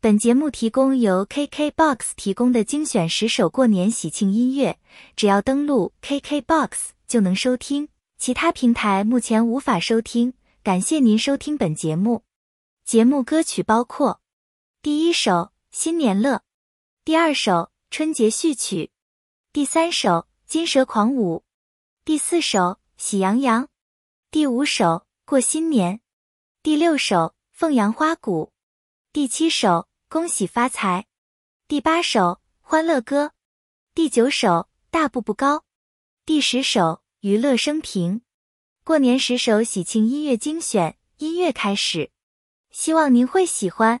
本节目提供由 KKBOX 提供的精选十首过年喜庆音乐，只要登录 KKBOX 就能收听，其他平台目前无法收听。感谢您收听本节目。节目歌曲包括：第一首《新年乐》，第二首《春节序曲》，第三首《金蛇狂舞》，第四首《喜羊羊》，第五首《过新年》，第六首《凤阳花鼓》，第七首。恭喜发财，第八首欢乐歌，第九首大步步高，第十首娱乐升平。过年十首喜庆音乐精选，音乐开始，希望您会喜欢。